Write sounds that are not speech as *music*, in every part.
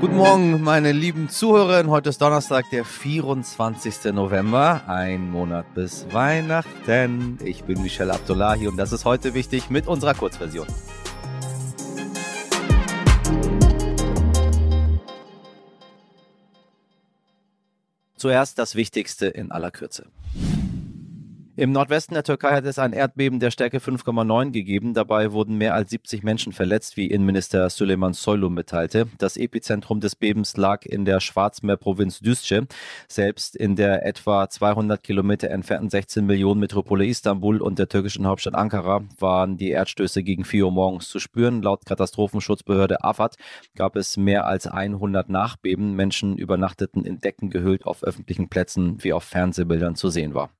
Guten Morgen, meine lieben Zuhörerinnen. Heute ist Donnerstag, der 24. November. Ein Monat bis Weihnachten. Ich bin Michelle Abdullahi und das ist heute wichtig mit unserer Kurzversion. Zuerst das Wichtigste in aller Kürze. Im Nordwesten der Türkei hat es ein Erdbeben der Stärke 5,9 gegeben. Dabei wurden mehr als 70 Menschen verletzt, wie Innenminister Süleyman Soylu mitteilte. Das Epizentrum des Bebens lag in der Schwarzmeerprovinz Düzce. Selbst in der etwa 200 Kilometer entfernten 16 Millionen Metropole Istanbul und der türkischen Hauptstadt Ankara waren die Erdstöße gegen 4 Uhr morgens zu spüren. Laut Katastrophenschutzbehörde AFAD gab es mehr als 100 Nachbeben. Menschen übernachteten in Decken gehüllt auf öffentlichen Plätzen, wie auf Fernsehbildern zu sehen war.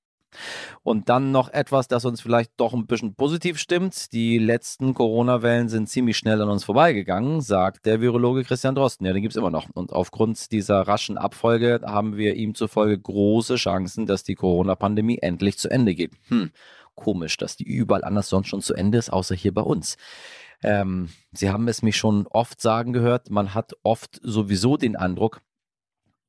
Und dann noch etwas, das uns vielleicht doch ein bisschen positiv stimmt. Die letzten Corona-Wellen sind ziemlich schnell an uns vorbeigegangen, sagt der Virologe Christian Drosten. Ja, den gibt es immer noch. Und aufgrund dieser raschen Abfolge haben wir ihm zufolge große Chancen, dass die Corona-Pandemie endlich zu Ende geht. Hm, komisch, dass die überall anders sonst schon zu Ende ist, außer hier bei uns. Ähm, Sie haben es mich schon oft sagen gehört, man hat oft sowieso den Eindruck,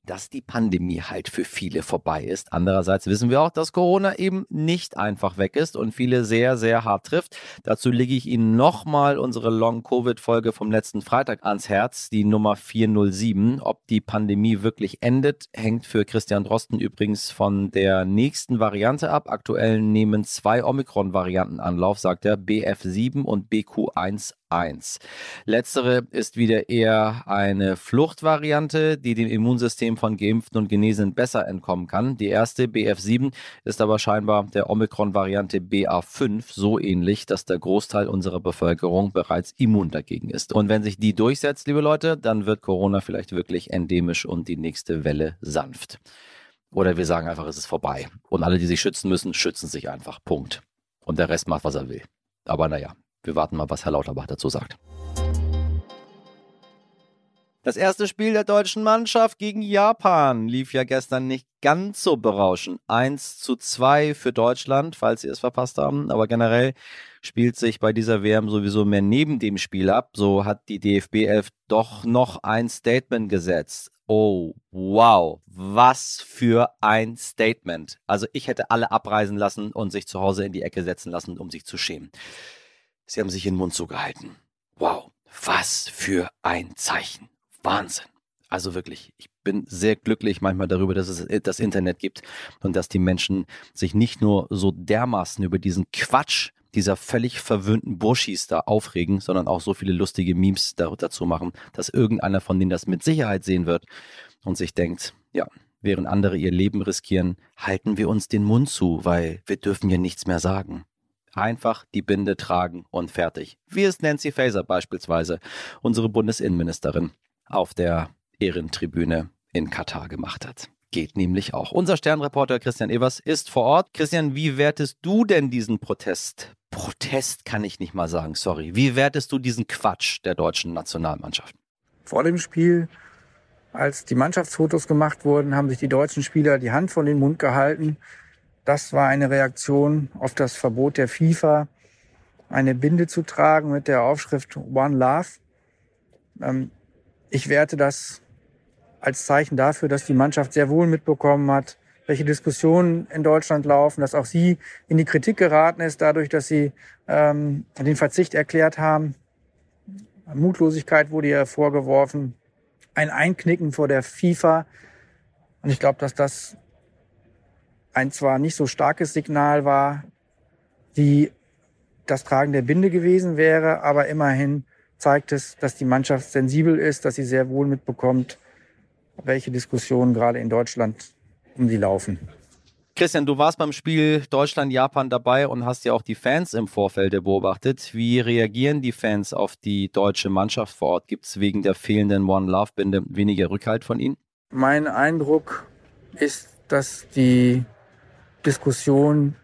dass die Pandemie halt für viele vorbei ist. Andererseits wissen wir auch, dass Corona eben nicht einfach weg ist und viele sehr, sehr hart trifft. Dazu lege ich Ihnen nochmal unsere Long-Covid-Folge vom letzten Freitag ans Herz, die Nummer 407. Ob die Pandemie wirklich endet, hängt für Christian Drosten übrigens von der nächsten Variante ab. Aktuell nehmen zwei Omikron-Varianten Anlauf, sagt er, BF7 und BQ1 1. Letztere ist wieder eher eine Fluchtvariante, die dem Immunsystem von Geimpften und Genesenen besser entkommen kann. Die erste BF7 ist aber scheinbar der Omikron-Variante BA5 so ähnlich, dass der Großteil unserer Bevölkerung bereits immun dagegen ist. Und wenn sich die durchsetzt, liebe Leute, dann wird Corona vielleicht wirklich endemisch und die nächste Welle sanft. Oder wir sagen einfach, es ist vorbei. Und alle, die sich schützen müssen, schützen sich einfach. Punkt. Und der Rest macht, was er will. Aber naja, wir warten mal, was Herr Lauterbach dazu sagt. Das erste Spiel der deutschen Mannschaft gegen Japan lief ja gestern nicht ganz so berauschend. 1 zu 2 für Deutschland, falls Sie es verpasst haben. Aber generell spielt sich bei dieser WM sowieso mehr neben dem Spiel ab. So hat die DFB 11 doch noch ein Statement gesetzt. Oh, wow, was für ein Statement. Also ich hätte alle abreisen lassen und sich zu Hause in die Ecke setzen lassen, um sich zu schämen. Sie haben sich den Mund zugehalten. Wow, was für ein Zeichen. Wahnsinn. Also wirklich, ich bin sehr glücklich manchmal darüber, dass es das Internet gibt und dass die Menschen sich nicht nur so dermaßen über diesen Quatsch dieser völlig verwöhnten Burschis da aufregen, sondern auch so viele lustige Memes dazu machen, dass irgendeiner von denen das mit Sicherheit sehen wird und sich denkt, ja, während andere ihr Leben riskieren, halten wir uns den Mund zu, weil wir dürfen ja nichts mehr sagen. Einfach die Binde tragen und fertig. Wie es Nancy Faeser beispielsweise, unsere Bundesinnenministerin, auf der Ehrentribüne in Katar gemacht hat. Geht nämlich auch. Unser Sternreporter Christian Evers ist vor Ort. Christian, wie wertest du denn diesen Protest? Protest kann ich nicht mal sagen, sorry. Wie wertest du diesen Quatsch der deutschen Nationalmannschaft? Vor dem Spiel, als die Mannschaftsfotos gemacht wurden, haben sich die deutschen Spieler die Hand von den Mund gehalten das war eine Reaktion auf das Verbot der FIFA, eine Binde zu tragen mit der Aufschrift One Love. Ähm, ich werte das als Zeichen dafür, dass die Mannschaft sehr wohl mitbekommen hat, welche Diskussionen in Deutschland laufen, dass auch sie in die Kritik geraten ist, dadurch, dass sie ähm, den Verzicht erklärt haben. Mutlosigkeit wurde ihr vorgeworfen, ein Einknicken vor der FIFA. Und ich glaube, dass das ein zwar nicht so starkes Signal war, wie das Tragen der Binde gewesen wäre, aber immerhin zeigt es, dass die Mannschaft sensibel ist, dass sie sehr wohl mitbekommt, welche Diskussionen gerade in Deutschland um sie laufen. Christian, du warst beim Spiel Deutschland-Japan dabei und hast ja auch die Fans im Vorfeld beobachtet. Wie reagieren die Fans auf die deutsche Mannschaft vor Ort? Gibt es wegen der fehlenden One-Love-Binde weniger Rückhalt von ihnen? Mein Eindruck ist, dass die Diskussion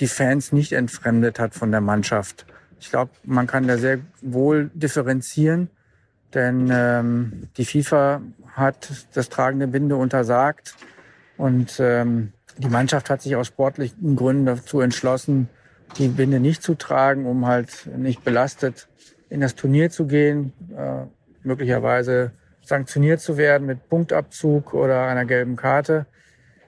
die Fans nicht entfremdet hat von der Mannschaft. Ich glaube, man kann da sehr wohl differenzieren, denn ähm, die FIFA hat das tragende Binde untersagt und ähm, die Mannschaft hat sich aus sportlichen Gründen dazu entschlossen, die Binde nicht zu tragen, um halt nicht belastet in das Turnier zu gehen, äh, möglicherweise sanktioniert zu werden mit Punktabzug oder einer gelben Karte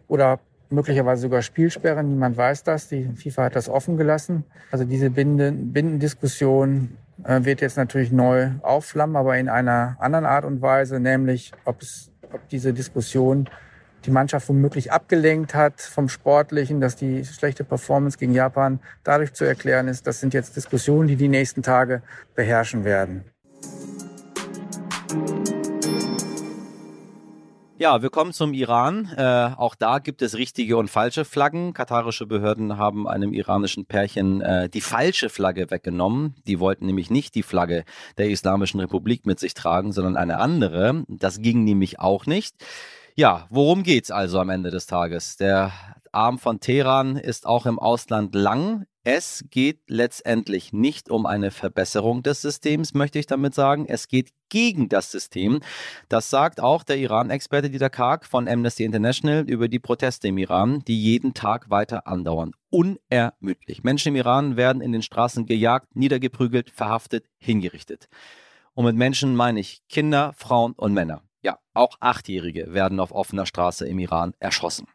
oder möglicherweise sogar Spielsperren. Niemand weiß das. Die FIFA hat das offen gelassen. Also diese Bindendiskussion äh, wird jetzt natürlich neu aufflammen, aber in einer anderen Art und Weise, nämlich ob, es, ob diese Diskussion die Mannschaft womöglich abgelenkt hat vom Sportlichen, dass die schlechte Performance gegen Japan dadurch zu erklären ist. Das sind jetzt Diskussionen, die die nächsten Tage beherrschen werden. Ja, wir kommen zum Iran. Äh, auch da gibt es richtige und falsche Flaggen. Katarische Behörden haben einem iranischen Pärchen äh, die falsche Flagge weggenommen. Die wollten nämlich nicht die Flagge der Islamischen Republik mit sich tragen, sondern eine andere. Das ging nämlich auch nicht. Ja, worum geht's also am Ende des Tages? Der Arm von Teheran ist auch im Ausland lang. Es geht letztendlich nicht um eine Verbesserung des Systems, möchte ich damit sagen. Es geht gegen das System. Das sagt auch der Iran-Experte Dieter Karg von Amnesty International über die Proteste im Iran, die jeden Tag weiter andauern. Unermüdlich. Menschen im Iran werden in den Straßen gejagt, niedergeprügelt, verhaftet, hingerichtet. Und mit Menschen meine ich Kinder, Frauen und Männer. Ja, auch Achtjährige werden auf offener Straße im Iran erschossen.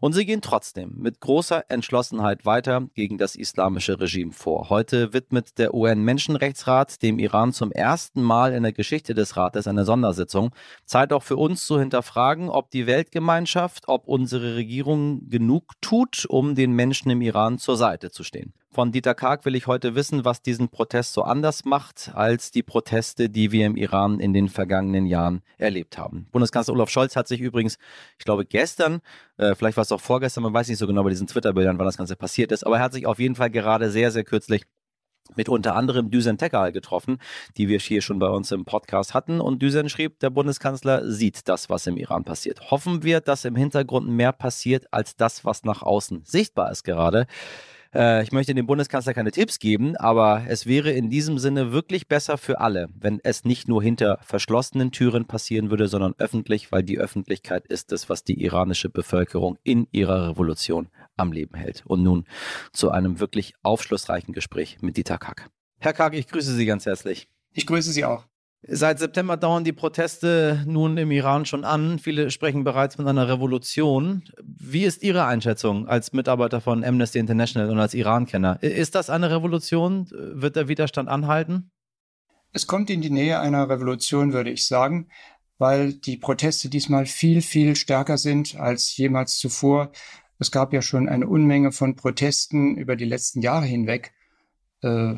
Und sie gehen trotzdem mit großer Entschlossenheit weiter gegen das islamische Regime vor. Heute widmet der UN-Menschenrechtsrat dem Iran zum ersten Mal in der Geschichte des Rates eine Sondersitzung. Zeit auch für uns zu hinterfragen, ob die Weltgemeinschaft, ob unsere Regierung genug tut, um den Menschen im Iran zur Seite zu stehen. Von Dieter Karg will ich heute wissen, was diesen Protest so anders macht als die Proteste, die wir im Iran in den vergangenen Jahren erlebt haben. Bundeskanzler Olaf Scholz hat sich übrigens, ich glaube gestern, äh, vielleicht war es auch vorgestern, man weiß nicht so genau bei diesen Twitter-Bildern, wann das Ganze passiert ist, aber er hat sich auf jeden Fall gerade sehr, sehr kürzlich mit unter anderem Düsen Tekal getroffen, die wir hier schon bei uns im Podcast hatten. Und Düsen schrieb, der Bundeskanzler sieht das, was im Iran passiert. Hoffen wir, dass im Hintergrund mehr passiert als das, was nach außen sichtbar ist gerade. Äh, ich möchte dem Bundeskanzler keine Tipps geben, aber es wäre in diesem Sinne wirklich besser für alle, wenn es nicht nur hinter verschlossenen Türen passieren würde, sondern öffentlich, weil die Öffentlichkeit ist es, was die iranische Bevölkerung in ihrer Revolution am Leben hält. Und nun zu einem wirklich aufschlussreichen Gespräch mit Dieter Kack. Herr Kack, ich grüße Sie ganz herzlich. Ich grüße Sie auch. Seit September dauern die Proteste nun im Iran schon an. Viele sprechen bereits von einer Revolution. Wie ist Ihre Einschätzung als Mitarbeiter von Amnesty International und als Iran-Kenner? Ist das eine Revolution? Wird der Widerstand anhalten? Es kommt in die Nähe einer Revolution, würde ich sagen, weil die Proteste diesmal viel, viel stärker sind als jemals zuvor. Es gab ja schon eine Unmenge von Protesten über die letzten Jahre hinweg, äh,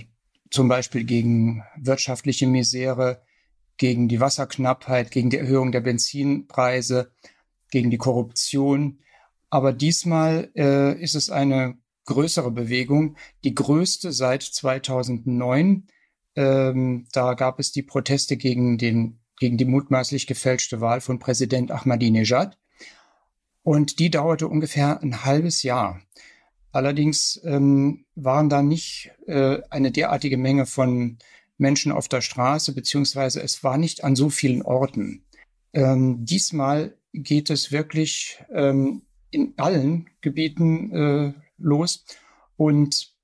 zum Beispiel gegen wirtschaftliche Misere, gegen die Wasserknappheit, gegen die Erhöhung der Benzinpreise, gegen die Korruption. Aber diesmal äh, ist es eine größere Bewegung, die größte seit 2009. Ähm, da gab es die Proteste gegen, den, gegen die mutmaßlich gefälschte Wahl von Präsident Ahmadinejad. Und die dauerte ungefähr ein halbes Jahr. Allerdings ähm, waren da nicht äh, eine derartige Menge von Menschen auf der Straße, beziehungsweise es war nicht an so vielen Orten. Ähm, diesmal geht es wirklich ähm, in allen Gebieten äh, los und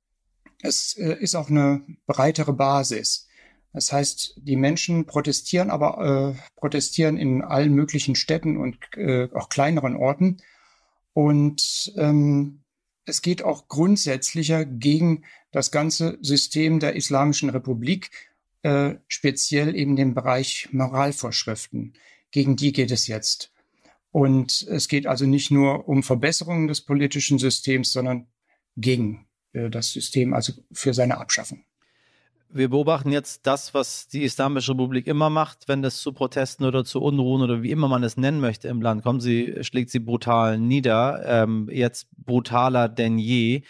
es äh, ist auch eine breitere Basis. Das heißt, die Menschen protestieren, aber äh, protestieren in allen möglichen Städten und äh, auch kleineren Orten. Und ähm, es geht auch grundsätzlicher gegen das ganze System der Islamischen Republik, äh, speziell eben den Bereich Moralvorschriften. Gegen die geht es jetzt. Und es geht also nicht nur um Verbesserungen des politischen Systems, sondern gegen äh, das System, also für seine Abschaffung. Wir beobachten jetzt das, was die Islamische Republik immer macht, wenn es zu Protesten oder zu Unruhen oder wie immer man es nennen möchte im Land kommt. Sie schlägt sie brutal nieder, ähm, jetzt brutaler denn je.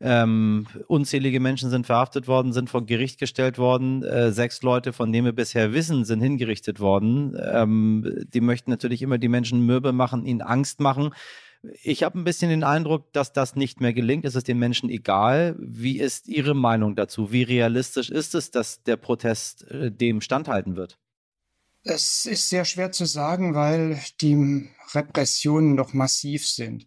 Ähm, unzählige Menschen sind verhaftet worden, sind vor Gericht gestellt worden. Äh, sechs Leute, von denen wir bisher wissen, sind hingerichtet worden. Ähm, die möchten natürlich immer die Menschen mürbe machen, ihnen Angst machen. Ich habe ein bisschen den Eindruck, dass das nicht mehr gelingt. Es ist den Menschen egal. Wie ist Ihre Meinung dazu? Wie realistisch ist es, dass der Protest äh, dem standhalten wird? Es ist sehr schwer zu sagen, weil die Repressionen noch massiv sind.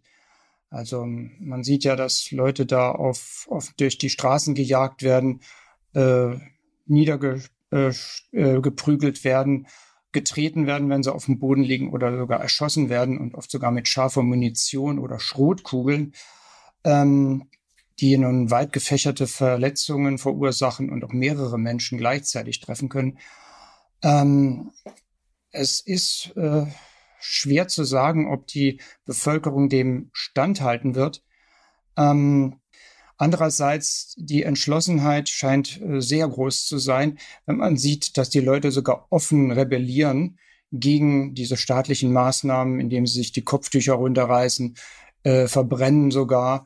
Also man sieht ja, dass Leute da auf, auf durch die Straßen gejagt werden, äh, niedergeprügelt äh, äh, werden, getreten werden, wenn sie auf dem Boden liegen oder sogar erschossen werden und oft sogar mit scharfer Munition oder Schrotkugeln, ähm, die nun weit gefächerte Verletzungen verursachen und auch mehrere Menschen gleichzeitig treffen können. Ähm, es ist äh, schwer zu sagen, ob die Bevölkerung dem standhalten wird. Ähm, Andererseits, die Entschlossenheit scheint äh, sehr groß zu sein, wenn man sieht, dass die Leute sogar offen rebellieren gegen diese staatlichen Maßnahmen, indem sie sich die Kopftücher runterreißen, äh, verbrennen sogar,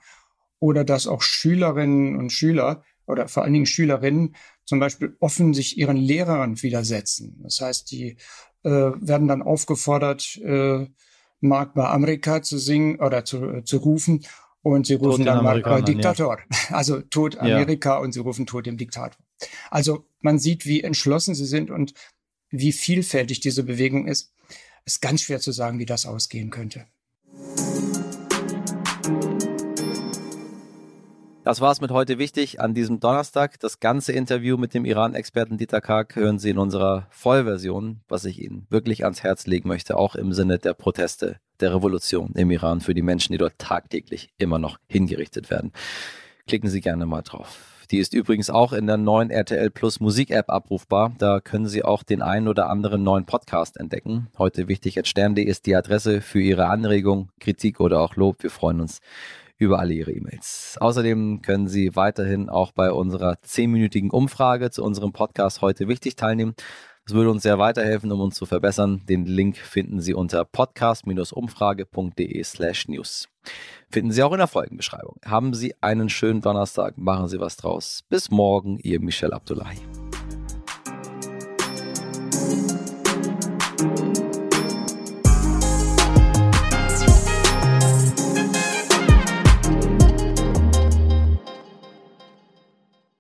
oder dass auch Schülerinnen und Schüler oder vor allen Dingen Schülerinnen zum Beispiel offen sich ihren Lehrern widersetzen. Das heißt, die äh, werden dann aufgefordert, äh, Magma Amerika zu singen oder zu, äh, zu rufen und sie rufen dann mal äh, Diktator. Ja. *laughs* Also Tod Amerika ja. und sie rufen Tod dem Diktator. Also man sieht, wie entschlossen sie sind und wie vielfältig diese Bewegung ist. Es ist ganz schwer zu sagen, wie das ausgehen könnte. Das war es mit heute wichtig an diesem Donnerstag. Das ganze Interview mit dem Iran-Experten Dieter Karg hören Sie in unserer Vollversion, was ich Ihnen wirklich ans Herz legen möchte, auch im Sinne der Proteste der Revolution im Iran für die Menschen, die dort tagtäglich immer noch hingerichtet werden. Klicken Sie gerne mal drauf. Die ist übrigens auch in der neuen RTL Plus Musik App abrufbar. Da können Sie auch den einen oder anderen neuen Podcast entdecken. Heute wichtig at stern.de ist die Adresse für Ihre Anregung, Kritik oder auch Lob. Wir freuen uns über alle Ihre E-Mails. Außerdem können Sie weiterhin auch bei unserer zehnminütigen Umfrage zu unserem Podcast heute wichtig teilnehmen. Das würde uns sehr weiterhelfen, um uns zu verbessern. Den Link finden Sie unter podcast-umfrage.de slash news. Finden Sie auch in der Folgenbeschreibung. Haben Sie einen schönen Donnerstag, machen Sie was draus. Bis morgen, Ihr Michel Abdullahi.